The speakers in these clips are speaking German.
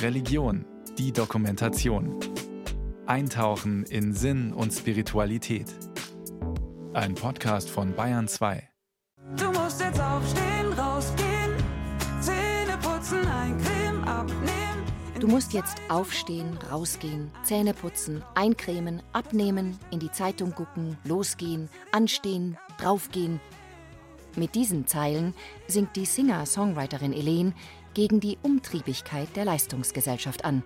Religion, die Dokumentation. Eintauchen in Sinn und Spiritualität. Ein Podcast von Bayern 2. Du musst jetzt aufstehen, rausgehen, Zähne putzen, eincremen, abnehmen. Du musst jetzt aufstehen, rausgehen, Zähne putzen, eincremen, abnehmen, in die Zeitung gucken, losgehen, anstehen, draufgehen. Mit diesen Zeilen singt die Singer-Songwriterin Elen gegen die Umtriebigkeit der Leistungsgesellschaft an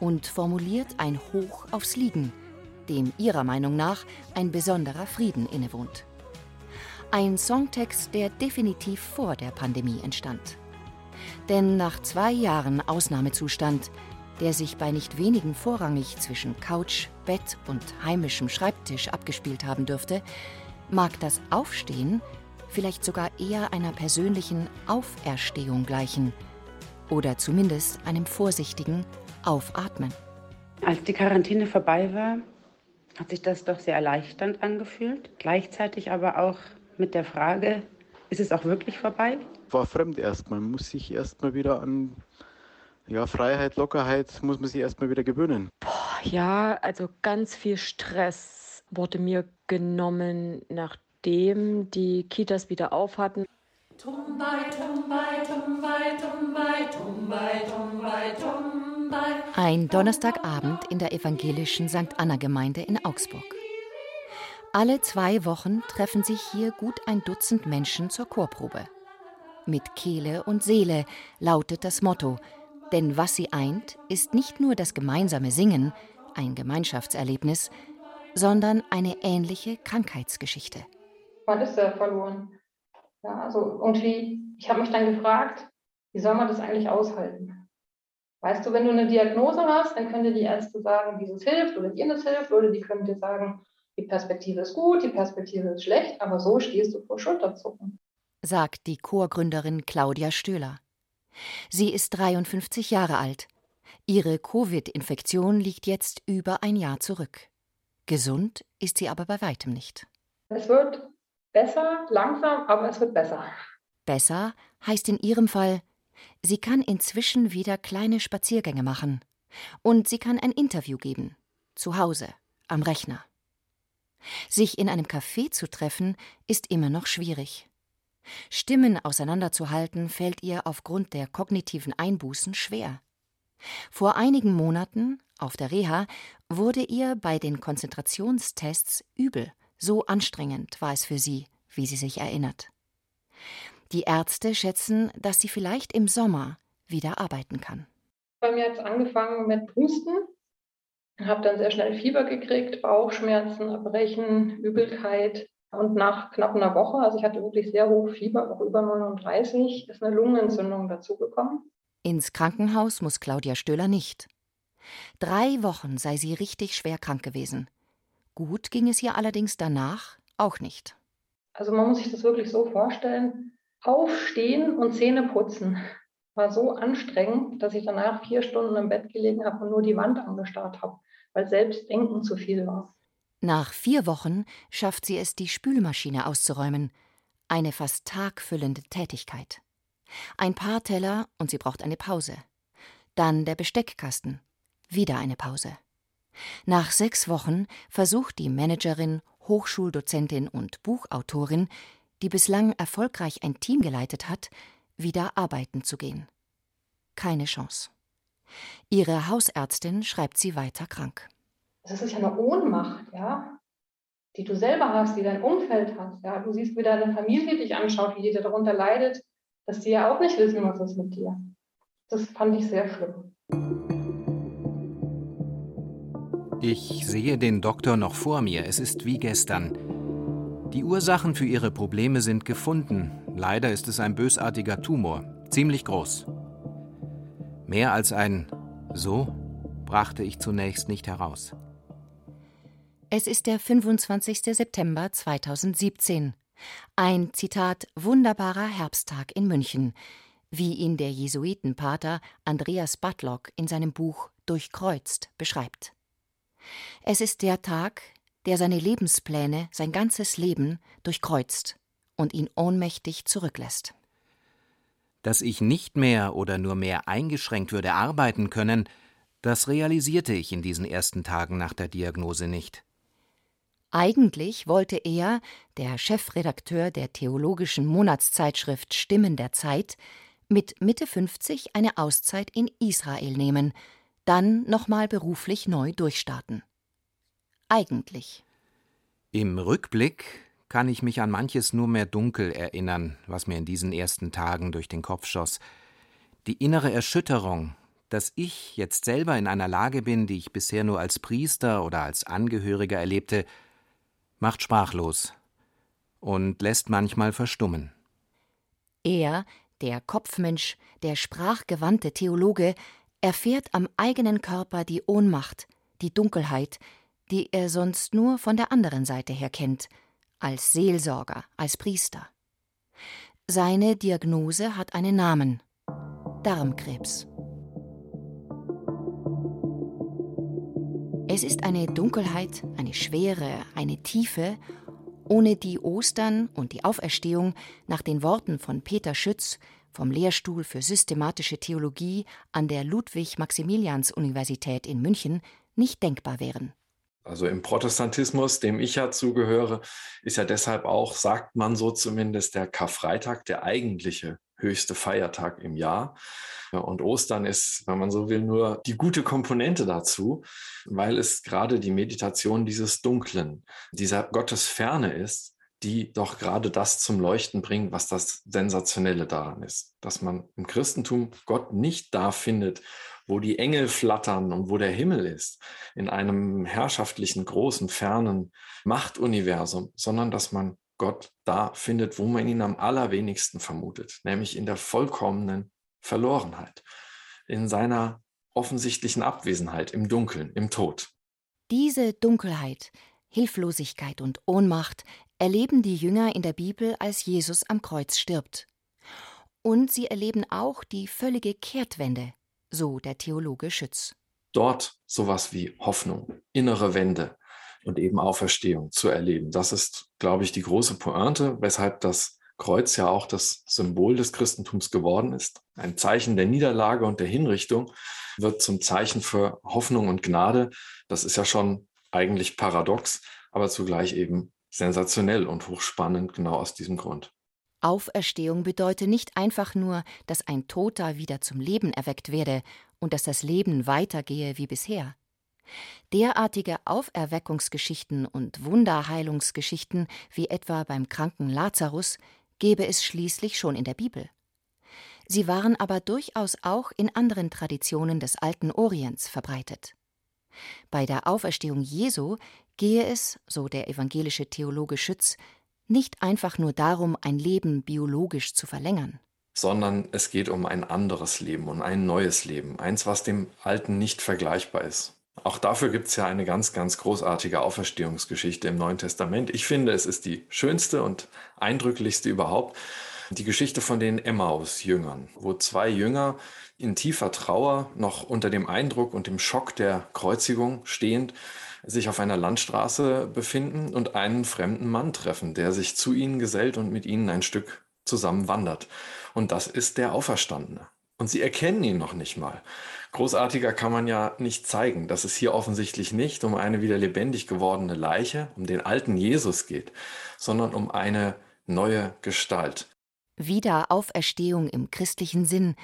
und formuliert ein Hoch aufs Liegen, dem ihrer Meinung nach ein besonderer Frieden innewohnt. Ein Songtext, der definitiv vor der Pandemie entstand. Denn nach zwei Jahren Ausnahmezustand, der sich bei nicht wenigen vorrangig zwischen Couch, Bett und heimischem Schreibtisch abgespielt haben dürfte, mag das Aufstehen vielleicht sogar eher einer persönlichen Auferstehung gleichen oder zumindest einem vorsichtigen Aufatmen. Als die Quarantäne vorbei war, hat sich das doch sehr erleichternd angefühlt. Gleichzeitig aber auch mit der Frage, ist es auch wirklich vorbei? War fremd erstmal, man muss sich erstmal wieder an ja, Freiheit, Lockerheit, muss man sich erstmal wieder gewöhnen. Boah, ja, also ganz viel Stress wurde mir genommen, nachdem die Kitas wieder auf hatten. Ein Donnerstagabend in der evangelischen St. Anna-Gemeinde in Augsburg. Alle zwei Wochen treffen sich hier gut ein Dutzend Menschen zur Chorprobe. Mit Kehle und Seele lautet das Motto, denn was sie eint, ist nicht nur das gemeinsame Singen, ein Gemeinschaftserlebnis, sondern eine ähnliche Krankheitsgeschichte. Man ist sehr verloren. Ja, also irgendwie, ich habe mich dann gefragt, wie soll man das eigentlich aushalten? Weißt du, wenn du eine Diagnose hast, dann können dir die Ärzte sagen, dieses hilft oder jenes hilft, oder die können dir sagen, die Perspektive ist gut, die Perspektive ist schlecht, aber so stehst du vor Schulterzucken. sagt die Chorgründerin Claudia Stöhler. Sie ist 53 Jahre alt. Ihre Covid-Infektion liegt jetzt über ein Jahr zurück. Gesund ist sie aber bei weitem nicht. Es wird besser, langsam, aber es wird besser. Besser heißt in ihrem Fall, sie kann inzwischen wieder kleine Spaziergänge machen. Und sie kann ein Interview geben. Zu Hause, am Rechner. Sich in einem Café zu treffen, ist immer noch schwierig. Stimmen auseinanderzuhalten fällt ihr aufgrund der kognitiven Einbußen schwer. Vor einigen Monaten, auf der Reha, wurde ihr bei den Konzentrationstests übel. So anstrengend war es für sie, wie sie sich erinnert. Die Ärzte schätzen, dass sie vielleicht im Sommer wieder arbeiten kann. Bei mir hat es angefangen mit Husten, habe dann sehr schnell Fieber gekriegt, Bauchschmerzen, Erbrechen, Übelkeit. Und nach knapp einer Woche, also ich hatte wirklich sehr hoch Fieber, auch über 39, ist eine Lungenentzündung dazugekommen. Ins Krankenhaus muss Claudia Stöhler nicht. Drei Wochen sei sie richtig schwer krank gewesen. Gut ging es ihr allerdings danach auch nicht. Also man muss sich das wirklich so vorstellen. Aufstehen und Zähne putzen war so anstrengend, dass ich danach vier Stunden im Bett gelegen habe und nur die Wand angestarrt habe, weil selbst Denken zu viel war. Nach vier Wochen schafft sie es, die Spülmaschine auszuräumen. Eine fast tagfüllende Tätigkeit. Ein paar Teller und sie braucht eine Pause. Dann der Besteckkasten. Wieder eine Pause. Nach sechs Wochen versucht die Managerin, Hochschuldozentin und Buchautorin, die bislang erfolgreich ein Team geleitet hat, wieder arbeiten zu gehen. Keine Chance. Ihre Hausärztin schreibt sie weiter krank. Das ist ja eine Ohnmacht, ja, die du selber hast, die dein Umfeld hast. Ja. Du siehst, wie deine Familie dich anschaut, wie die darunter leidet, dass die ja auch nicht wissen, was ist mit dir. Das fand ich sehr schlimm. Ich sehe den Doktor noch vor mir. Es ist wie gestern. Die Ursachen für ihre Probleme sind gefunden. Leider ist es ein bösartiger Tumor, ziemlich groß. Mehr als ein so brachte ich zunächst nicht heraus. Es ist der 25. September 2017. Ein Zitat wunderbarer Herbsttag in München, wie ihn der Jesuitenpater Andreas Batlock in seinem Buch Durchkreuzt beschreibt. Es ist der Tag, der seine Lebenspläne, sein ganzes Leben durchkreuzt und ihn ohnmächtig zurücklässt. Dass ich nicht mehr oder nur mehr eingeschränkt würde arbeiten können, das realisierte ich in diesen ersten Tagen nach der Diagnose nicht. Eigentlich wollte er, der Chefredakteur der theologischen Monatszeitschrift Stimmen der Zeit, mit Mitte 50 eine Auszeit in Israel nehmen, dann nochmal beruflich neu durchstarten. Eigentlich. Im Rückblick kann ich mich an manches nur mehr dunkel erinnern, was mir in diesen ersten Tagen durch den Kopf schoss. Die innere Erschütterung, dass ich jetzt selber in einer Lage bin, die ich bisher nur als Priester oder als Angehöriger erlebte, macht sprachlos und lässt manchmal verstummen. Er, der Kopfmensch, der sprachgewandte Theologe, erfährt am eigenen Körper die Ohnmacht, die Dunkelheit, die er sonst nur von der anderen Seite her kennt, als Seelsorger, als Priester. Seine Diagnose hat einen Namen Darmkrebs. Es ist eine Dunkelheit, eine Schwere, eine Tiefe, ohne die Ostern und die Auferstehung nach den Worten von Peter Schütz vom Lehrstuhl für systematische Theologie an der Ludwig-Maximilians-Universität in München nicht denkbar wären. Also im Protestantismus, dem ich ja zugehöre, ist ja deshalb auch, sagt man so zumindest, der Karfreitag der eigentliche höchste Feiertag im Jahr. Und Ostern ist, wenn man so will, nur die gute Komponente dazu, weil es gerade die Meditation dieses Dunklen, dieser Gottesferne ist, die doch gerade das zum Leuchten bringt, was das Sensationelle daran ist. Dass man im Christentum Gott nicht da findet, wo die Engel flattern und wo der Himmel ist, in einem herrschaftlichen, großen, fernen Machtuniversum, sondern dass man Gott da findet, wo man ihn am allerwenigsten vermutet, nämlich in der vollkommenen Verlorenheit, in seiner offensichtlichen Abwesenheit, im Dunkeln, im Tod. Diese Dunkelheit, Hilflosigkeit und Ohnmacht erleben die Jünger in der Bibel, als Jesus am Kreuz stirbt. Und sie erleben auch die völlige Kehrtwende, so der Theologe Schütz. Dort sowas wie Hoffnung, innere Wende und eben Auferstehung zu erleben. Das ist, glaube ich, die große Pointe, weshalb das Kreuz ja auch das Symbol des Christentums geworden ist. Ein Zeichen der Niederlage und der Hinrichtung wird zum Zeichen für Hoffnung und Gnade. Das ist ja schon eigentlich paradox, aber zugleich eben sensationell und hochspannend genau aus diesem Grund. Auferstehung bedeutet nicht einfach nur, dass ein Toter wieder zum Leben erweckt werde und dass das Leben weitergehe wie bisher. Derartige Auferweckungsgeschichten und Wunderheilungsgeschichten wie etwa beim kranken Lazarus gäbe es schließlich schon in der Bibel. Sie waren aber durchaus auch in anderen Traditionen des alten Orients verbreitet. Bei der Auferstehung Jesu gehe es, so der evangelische Theologe Schütz, nicht einfach nur darum, ein Leben biologisch zu verlängern. Sondern es geht um ein anderes Leben und ein neues Leben, eins, was dem alten nicht vergleichbar ist. Auch dafür gibt es ja eine ganz, ganz großartige Auferstehungsgeschichte im Neuen Testament. Ich finde, es ist die schönste und eindrücklichste überhaupt. Die Geschichte von den Emmaus-Jüngern, wo zwei Jünger in tiefer Trauer, noch unter dem Eindruck und dem Schock der Kreuzigung stehend, sich auf einer Landstraße befinden und einen fremden Mann treffen, der sich zu ihnen gesellt und mit ihnen ein Stück zusammen wandert. Und das ist der Auferstandene. Und sie erkennen ihn noch nicht mal. Großartiger kann man ja nicht zeigen, dass es hier offensichtlich nicht um eine wieder lebendig gewordene Leiche, um den alten Jesus geht, sondern um eine neue Gestalt. Wiederauferstehung im christlichen Sinn,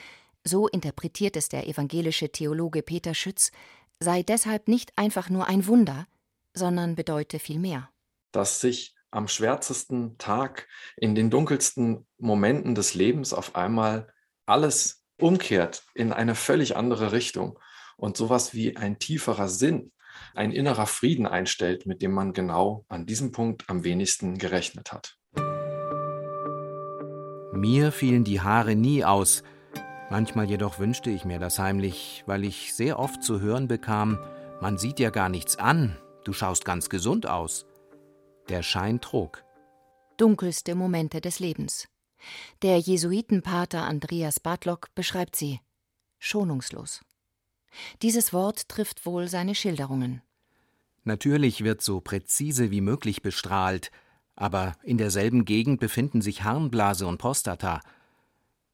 so interpretiert es der evangelische Theologe Peter Schütz, sei deshalb nicht einfach nur ein Wunder, sondern bedeute viel mehr. Dass sich am schwärzesten Tag, in den dunkelsten Momenten des Lebens auf einmal alles umkehrt in eine völlig andere Richtung und sowas wie ein tieferer Sinn, ein innerer Frieden einstellt, mit dem man genau an diesem Punkt am wenigsten gerechnet hat. Mir fielen die Haare nie aus, Manchmal jedoch wünschte ich mir das heimlich, weil ich sehr oft zu hören bekam, man sieht ja gar nichts an, du schaust ganz gesund aus. Der Schein trug. Dunkelste Momente des Lebens. Der Jesuitenpater Andreas Bartlock beschreibt sie schonungslos. Dieses Wort trifft wohl seine Schilderungen. Natürlich wird so präzise wie möglich bestrahlt, aber in derselben Gegend befinden sich Harnblase und Prostata.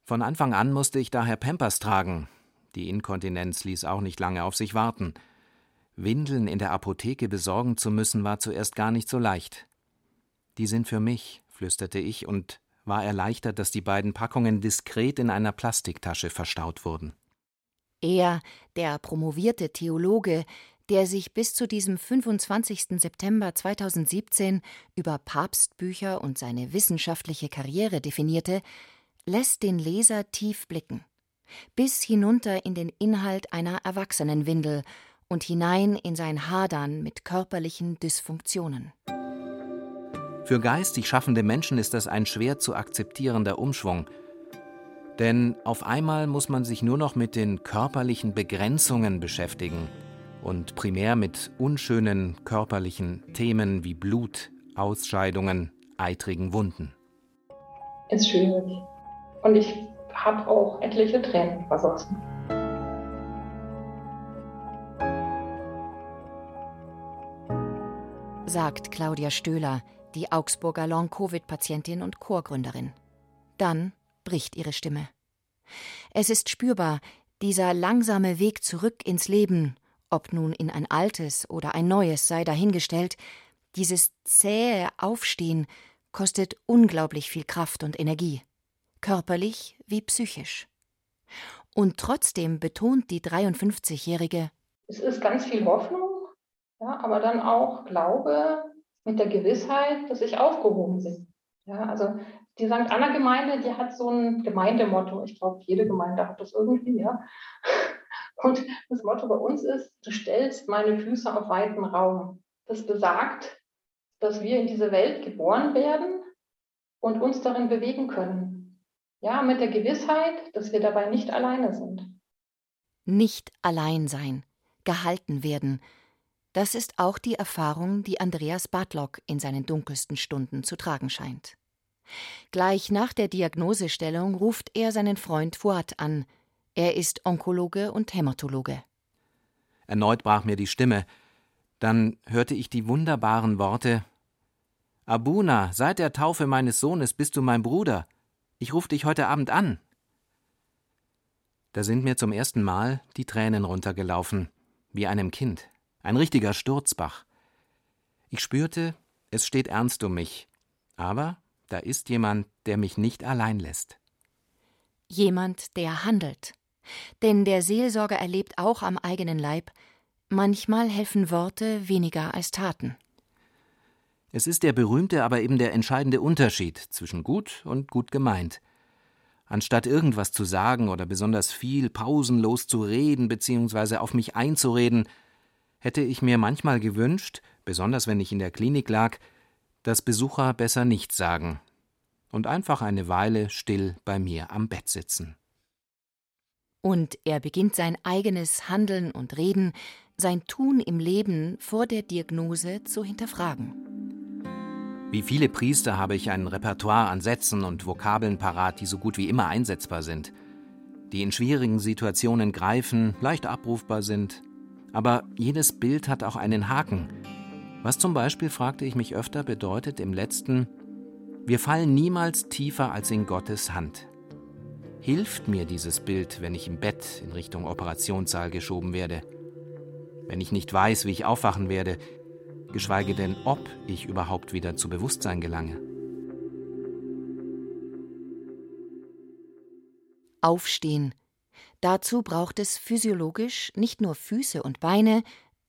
Von Anfang an musste ich daher Pampers tragen. Die Inkontinenz ließ auch nicht lange auf sich warten. Windeln in der Apotheke besorgen zu müssen, war zuerst gar nicht so leicht. Die sind für mich, flüsterte ich und war erleichtert, dass die beiden Packungen diskret in einer Plastiktasche verstaut wurden. Er, der promovierte Theologe, der sich bis zu diesem 25. September 2017 über Papstbücher und seine wissenschaftliche Karriere definierte, lässt den Leser tief blicken, bis hinunter in den Inhalt einer Erwachsenenwindel und hinein in sein Hadern mit körperlichen Dysfunktionen. Für geistig schaffende Menschen ist das ein schwer zu akzeptierender Umschwung. Denn auf einmal muss man sich nur noch mit den körperlichen Begrenzungen beschäftigen und primär mit unschönen körperlichen Themen wie Blut, Ausscheidungen, eitrigen Wunden. Ist schwierig. Und ich habe auch etliche Tränen versoffen. sagt Claudia Stöhler, die Augsburger Long-Covid-Patientin und Chorgründerin. Dann bricht ihre Stimme. Es ist spürbar, dieser langsame Weg zurück ins Leben, ob nun in ein altes oder ein neues sei dahingestellt, dieses zähe Aufstehen kostet unglaublich viel Kraft und Energie, körperlich wie psychisch. Und trotzdem betont die 53-Jährige, es ist ganz viel Hoffnung, ja, aber dann auch Glaube mit der Gewissheit, dass ich aufgehoben bin. Ja, also die St. Anna-Gemeinde, die hat so ein Gemeindemotto. Ich glaube, jede Gemeinde hat das irgendwie, ja. Und das Motto bei uns ist, du stellst meine Füße auf weiten Raum. Das besagt, dass wir in diese Welt geboren werden und uns darin bewegen können. Ja, mit der Gewissheit, dass wir dabei nicht alleine sind. Nicht allein sein, gehalten werden, das ist auch die Erfahrung, die Andreas Bartlock in seinen dunkelsten Stunden zu tragen scheint. Gleich nach der Diagnosestellung ruft er seinen Freund Fuad an. Er ist Onkologe und Hämatologe. Erneut brach mir die Stimme. Dann hörte ich die wunderbaren Worte Abuna, seit der Taufe meines Sohnes bist du mein Bruder. Ich ruf dich heute Abend an. Da sind mir zum ersten Mal die Tränen runtergelaufen, wie einem Kind. Ein richtiger Sturzbach. Ich spürte, es steht ernst um mich. Aber da ist jemand, der mich nicht allein lässt. Jemand, der handelt. Denn der Seelsorger erlebt auch am eigenen Leib, manchmal helfen Worte weniger als Taten. Es ist der berühmte, aber eben der entscheidende Unterschied zwischen gut und gut gemeint. Anstatt irgendwas zu sagen oder besonders viel pausenlos zu reden bzw. auf mich einzureden, hätte ich mir manchmal gewünscht, besonders wenn ich in der Klinik lag, dass Besucher besser nichts sagen und einfach eine Weile still bei mir am Bett sitzen. Und er beginnt sein eigenes Handeln und Reden, sein Tun im Leben vor der Diagnose zu hinterfragen. Wie viele Priester habe ich ein Repertoire an Sätzen und Vokabeln parat, die so gut wie immer einsetzbar sind, die in schwierigen Situationen greifen, leicht abrufbar sind, aber jedes Bild hat auch einen Haken. Was zum Beispiel, fragte ich mich öfter, bedeutet im letzten, wir fallen niemals tiefer als in Gottes Hand. Hilft mir dieses Bild, wenn ich im Bett in Richtung Operationssaal geschoben werde? Wenn ich nicht weiß, wie ich aufwachen werde, geschweige denn, ob ich überhaupt wieder zu Bewusstsein gelange? Aufstehen, Dazu braucht es physiologisch nicht nur Füße und Beine,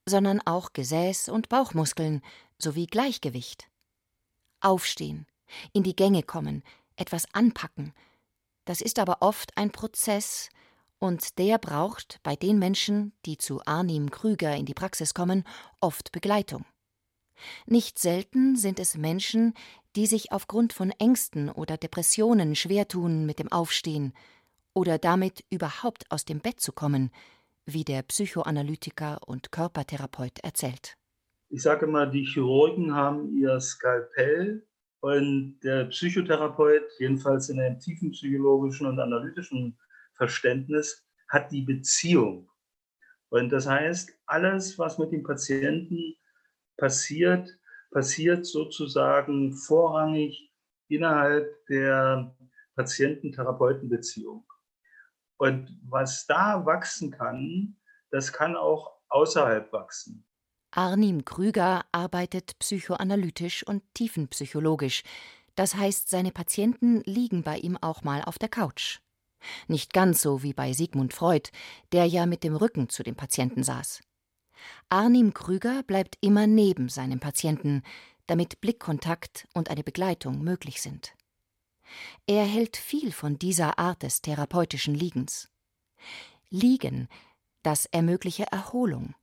sondern auch Gesäß und Bauchmuskeln sowie Gleichgewicht. Aufstehen, in die Gänge kommen, etwas anpacken, das ist aber oft ein Prozess, und der braucht bei den Menschen, die zu Arnim Krüger in die Praxis kommen, oft Begleitung. Nicht selten sind es Menschen, die sich aufgrund von Ängsten oder Depressionen schwer tun mit dem Aufstehen, oder damit überhaupt aus dem Bett zu kommen, wie der Psychoanalytiker und Körpertherapeut erzählt. Ich sage immer, die Chirurgen haben ihr Skalpell und der Psychotherapeut, jedenfalls in einem tiefen psychologischen und analytischen Verständnis, hat die Beziehung. Und das heißt, alles, was mit dem Patienten passiert, passiert sozusagen vorrangig innerhalb der Patienten-Therapeuten-Beziehung. Und was da wachsen kann, das kann auch außerhalb wachsen. Arnim Krüger arbeitet psychoanalytisch und tiefenpsychologisch. Das heißt, seine Patienten liegen bei ihm auch mal auf der Couch. Nicht ganz so wie bei Sigmund Freud, der ja mit dem Rücken zu dem Patienten saß. Arnim Krüger bleibt immer neben seinem Patienten, damit Blickkontakt und eine Begleitung möglich sind. Er hält viel von dieser Art des therapeutischen Liegens. Liegen, das ermögliche Erholung.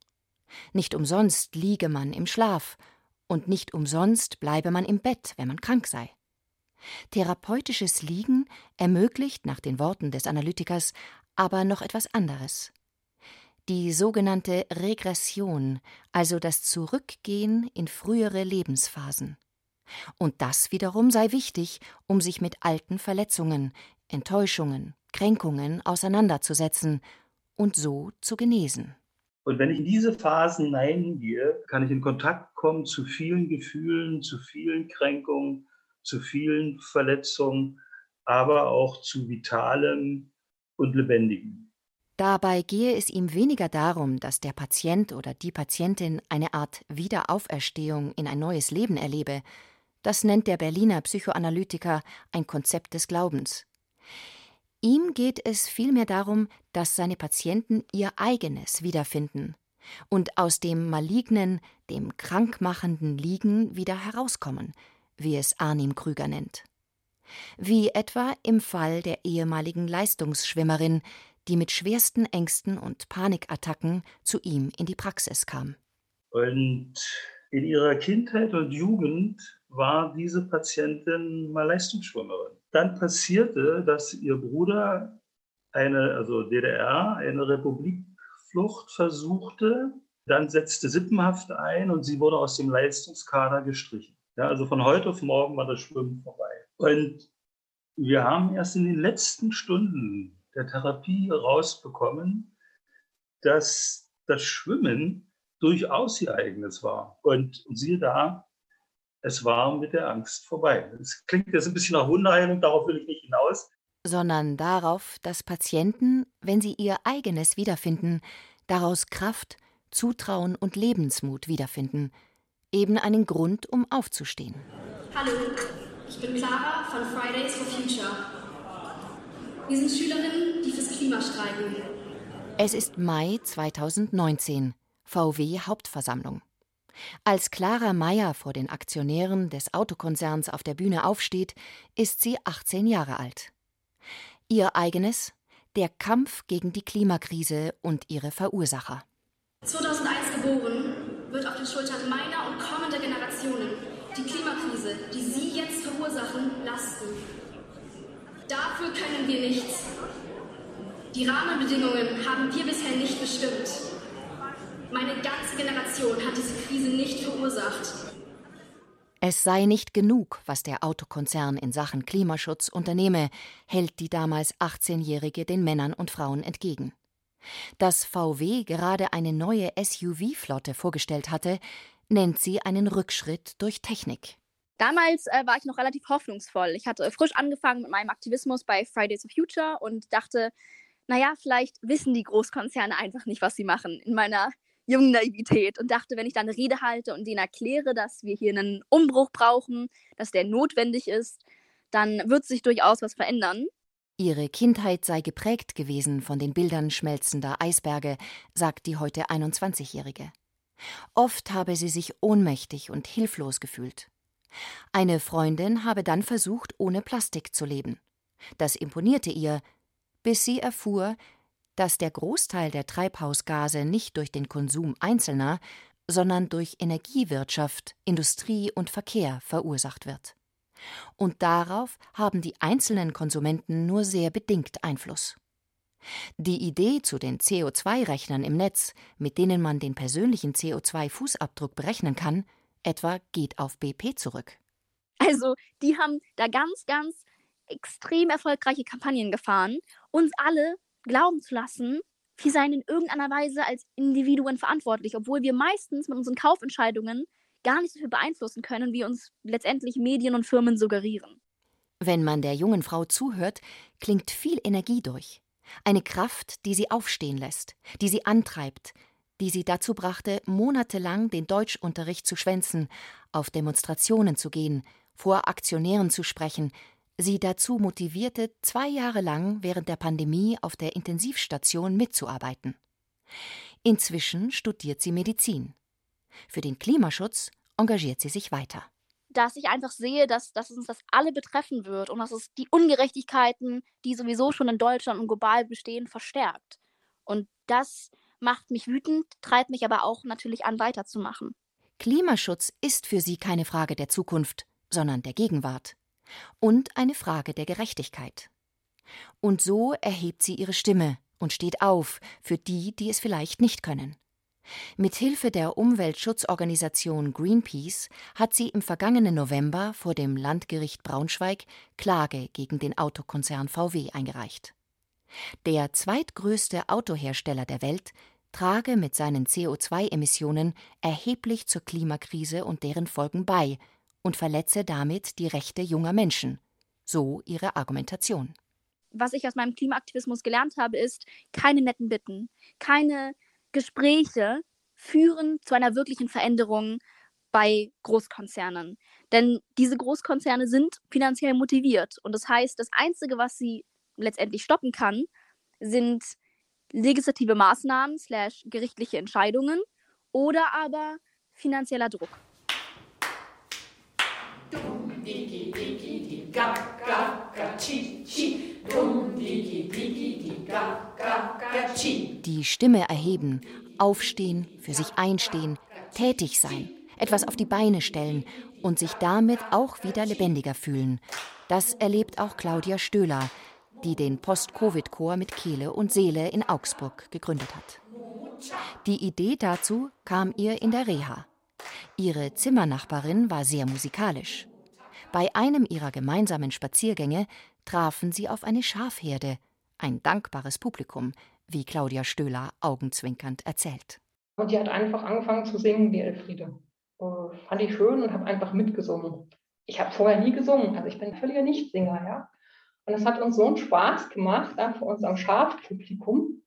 Nicht umsonst liege man im Schlaf, und nicht umsonst bleibe man im Bett, wenn man krank sei. Therapeutisches Liegen ermöglicht nach den Worten des Analytikers aber noch etwas anderes. Die sogenannte Regression, also das Zurückgehen in frühere Lebensphasen. Und das wiederum sei wichtig, um sich mit alten Verletzungen, Enttäuschungen, Kränkungen auseinanderzusetzen und so zu genesen. Und wenn ich in diese Phasen hineingehe, kann ich in Kontakt kommen zu vielen Gefühlen, zu vielen Kränkungen, zu vielen Verletzungen, aber auch zu vitalem und lebendigem. Dabei gehe es ihm weniger darum, dass der Patient oder die Patientin eine Art Wiederauferstehung in ein neues Leben erlebe. Das nennt der Berliner Psychoanalytiker ein Konzept des Glaubens. Ihm geht es vielmehr darum, dass seine Patienten ihr eigenes wiederfinden und aus dem malignen, dem krankmachenden Liegen wieder herauskommen, wie es Arnim Krüger nennt. Wie etwa im Fall der ehemaligen Leistungsschwimmerin, die mit schwersten Ängsten und Panikattacken zu ihm in die Praxis kam. Und in ihrer Kindheit und Jugend war diese Patientin mal Leistungsschwimmerin. Dann passierte, dass ihr Bruder eine, also DDR, eine Republikflucht versuchte. Dann setzte Sippenhaft ein und sie wurde aus dem Leistungskader gestrichen. Ja, also von heute auf morgen war das Schwimmen vorbei. Und wir haben erst in den letzten Stunden der Therapie rausbekommen, dass das Schwimmen durchaus ihr eigenes war. Und, und siehe da, es war mit der Angst vorbei. Es klingt jetzt ein bisschen nach Wunderheilung, darauf will ich nicht hinaus. Sondern darauf, dass Patienten, wenn sie ihr eigenes wiederfinden, daraus Kraft, Zutrauen und Lebensmut wiederfinden – eben einen Grund, um aufzustehen. Hallo, ich bin Clara von Fridays for Future. Wir sind Schülerinnen, die fürs Klima streiken. Es ist Mai 2019, VW Hauptversammlung. Als Clara Meyer vor den Aktionären des Autokonzerns auf der Bühne aufsteht, ist sie 18 Jahre alt. Ihr eigenes, der Kampf gegen die Klimakrise und ihre Verursacher. 2001 geboren, wird auf den Schultern meiner und kommender Generationen die Klimakrise, die Sie jetzt verursachen, lasten. Dafür können wir nichts. Die Rahmenbedingungen haben wir bisher nicht bestimmt. Meine ganze Generation hat diese Krise nicht verursacht. Es sei nicht genug, was der Autokonzern in Sachen Klimaschutz unternehme, hält die damals 18-Jährige den Männern und Frauen entgegen. Dass VW gerade eine neue SUV-Flotte vorgestellt hatte, nennt sie einen Rückschritt durch Technik. Damals äh, war ich noch relativ hoffnungsvoll. Ich hatte frisch angefangen mit meinem Aktivismus bei Fridays for Future und dachte, naja, vielleicht wissen die Großkonzerne einfach nicht, was sie machen, in meiner jungen Naivität. Und dachte, wenn ich dann eine Rede halte und denen erkläre, dass wir hier einen Umbruch brauchen, dass der notwendig ist, dann wird sich durchaus was verändern. Ihre Kindheit sei geprägt gewesen von den Bildern schmelzender Eisberge, sagt die heute 21-Jährige. Oft habe sie sich ohnmächtig und hilflos gefühlt. Eine Freundin habe dann versucht, ohne Plastik zu leben. Das imponierte ihr, bis sie erfuhr, dass der Großteil der Treibhausgase nicht durch den Konsum Einzelner, sondern durch Energiewirtschaft, Industrie und Verkehr verursacht wird und darauf haben die einzelnen Konsumenten nur sehr bedingt Einfluss. Die Idee zu den CO2-Rechnern im Netz, mit denen man den persönlichen CO2-Fußabdruck berechnen kann, etwa geht auf BP zurück. Also, die haben da ganz, ganz extrem erfolgreiche Kampagnen gefahren, uns alle glauben zu lassen, wir seien in irgendeiner Weise als Individuen verantwortlich, obwohl wir meistens mit unseren Kaufentscheidungen gar nicht so viel beeinflussen können, wie uns letztendlich Medien und Firmen suggerieren. Wenn man der jungen Frau zuhört, klingt viel Energie durch. Eine Kraft, die sie aufstehen lässt, die sie antreibt, die sie dazu brachte, monatelang den Deutschunterricht zu schwänzen, auf Demonstrationen zu gehen, vor Aktionären zu sprechen, sie dazu motivierte, zwei Jahre lang während der Pandemie auf der Intensivstation mitzuarbeiten. Inzwischen studiert sie Medizin. Für den Klimaschutz engagiert sie sich weiter. Dass ich einfach sehe, dass, dass uns das alle betreffen wird und dass es die Ungerechtigkeiten, die sowieso schon in Deutschland und global bestehen, verstärkt. Und das macht mich wütend, treibt mich aber auch natürlich an, weiterzumachen. Klimaschutz ist für sie keine Frage der Zukunft, sondern der Gegenwart. Und eine Frage der Gerechtigkeit. Und so erhebt sie ihre Stimme und steht auf für die, die es vielleicht nicht können. Mit Hilfe der Umweltschutzorganisation Greenpeace hat sie im vergangenen November vor dem Landgericht Braunschweig Klage gegen den Autokonzern VW eingereicht. Der zweitgrößte Autohersteller der Welt trage mit seinen CO2-Emissionen erheblich zur Klimakrise und deren Folgen bei und verletze damit die Rechte junger Menschen. So ihre Argumentation. Was ich aus meinem Klimaaktivismus gelernt habe, ist, keine netten Bitten, keine Gespräche führen zu einer wirklichen Veränderung bei Großkonzernen. Denn diese Großkonzerne sind finanziell motiviert. Und das heißt, das Einzige, was sie letztendlich stoppen kann, sind legislative Maßnahmen slash gerichtliche Entscheidungen oder aber finanzieller Druck. Die Stimme erheben, aufstehen, für sich einstehen, tätig sein, etwas auf die Beine stellen und sich damit auch wieder lebendiger fühlen. Das erlebt auch Claudia Stöhler, die den Post-Covid-Chor mit Kehle und Seele in Augsburg gegründet hat. Die Idee dazu kam ihr in der Reha. Ihre Zimmernachbarin war sehr musikalisch. Bei einem ihrer gemeinsamen Spaziergänge trafen sie auf eine Schafherde, ein dankbares Publikum, wie Claudia Stöhler augenzwinkernd erzählt. Und die hat einfach angefangen zu singen, die Elfriede. Uh, fand ich schön und habe einfach mitgesungen. Ich habe vorher nie gesungen, also ich bin ein völliger Nichtsinger, ja. Und es hat uns so einen Spaß gemacht, ja, für unserem Schafpublikum,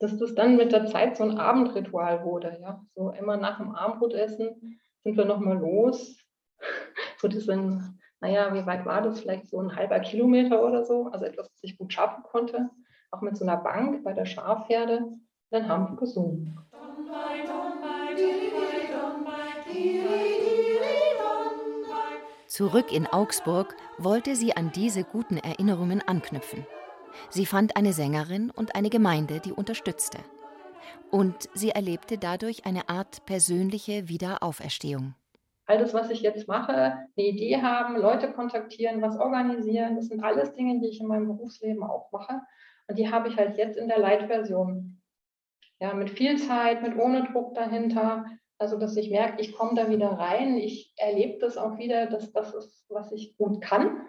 dass das dann mit der Zeit so ein Abendritual wurde. Ja. So immer nach dem Abendbrotessen sind wir nochmal los. So diesen, naja, wie weit war das? Vielleicht so ein halber Kilometer oder so. Also etwas, was ich gut schaffen konnte. Auch mit so einer Bank bei der Schafherde. Dann haben wir gesungen. Zurück in Augsburg wollte sie an diese guten Erinnerungen anknüpfen. Sie fand eine Sängerin und eine Gemeinde, die unterstützte. Und sie erlebte dadurch eine Art persönliche Wiederauferstehung. All das, was ich jetzt mache, eine Idee haben, Leute kontaktieren, was organisieren, das sind alles Dinge, die ich in meinem Berufsleben auch mache. Und die habe ich halt jetzt in der Light-Version. Ja, mit viel Zeit, mit ohne Druck dahinter, also, dass ich merke, ich komme da wieder rein, ich erlebe das auch wieder, dass das ist, was ich gut kann.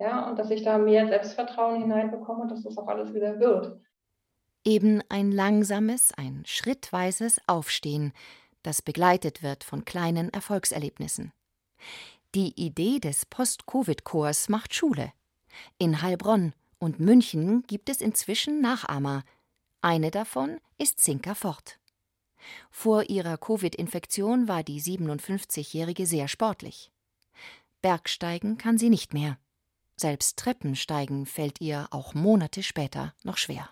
Ja, und dass ich da mehr Selbstvertrauen hineinbekomme, dass das auch alles wieder wird. Eben ein langsames, ein schrittweises Aufstehen, das begleitet wird von kleinen Erfolgserlebnissen. Die Idee des Post-Covid-Chors macht Schule. In Heilbronn und München gibt es inzwischen Nachahmer. Eine davon ist Zinka Fort. Vor ihrer Covid-Infektion war die 57-Jährige sehr sportlich. Bergsteigen kann sie nicht mehr. Selbst Treppensteigen fällt ihr auch Monate später noch schwer.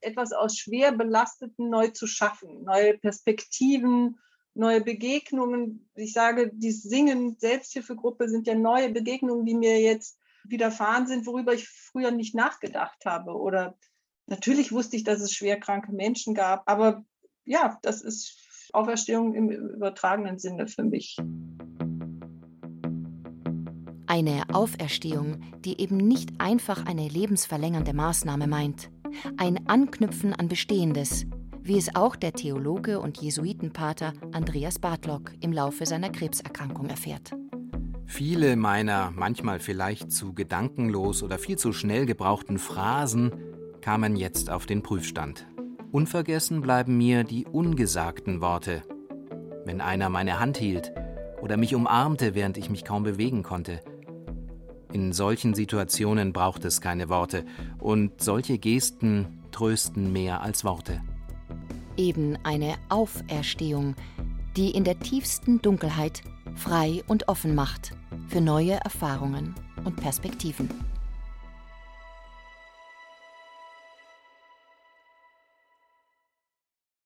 Etwas aus schwer belasteten neu zu schaffen, neue Perspektiven, neue Begegnungen. Ich sage, die Singen Selbsthilfegruppe sind ja neue Begegnungen, die mir jetzt widerfahren sind, worüber ich früher nicht nachgedacht habe. Oder natürlich wusste ich, dass es schwerkranke Menschen gab, aber ja, das ist Auferstehung im übertragenen Sinne für mich. Eine Auferstehung, die eben nicht einfach eine lebensverlängernde Maßnahme meint. Ein Anknüpfen an Bestehendes, wie es auch der Theologe und Jesuitenpater Andreas Bartlock im Laufe seiner Krebserkrankung erfährt. Viele meiner manchmal vielleicht zu gedankenlos oder viel zu schnell gebrauchten Phrasen kamen jetzt auf den Prüfstand. Unvergessen bleiben mir die ungesagten Worte. Wenn einer meine Hand hielt oder mich umarmte, während ich mich kaum bewegen konnte. In solchen Situationen braucht es keine Worte, und solche Gesten trösten mehr als Worte. Eben eine Auferstehung, die in der tiefsten Dunkelheit frei und offen macht für neue Erfahrungen und Perspektiven.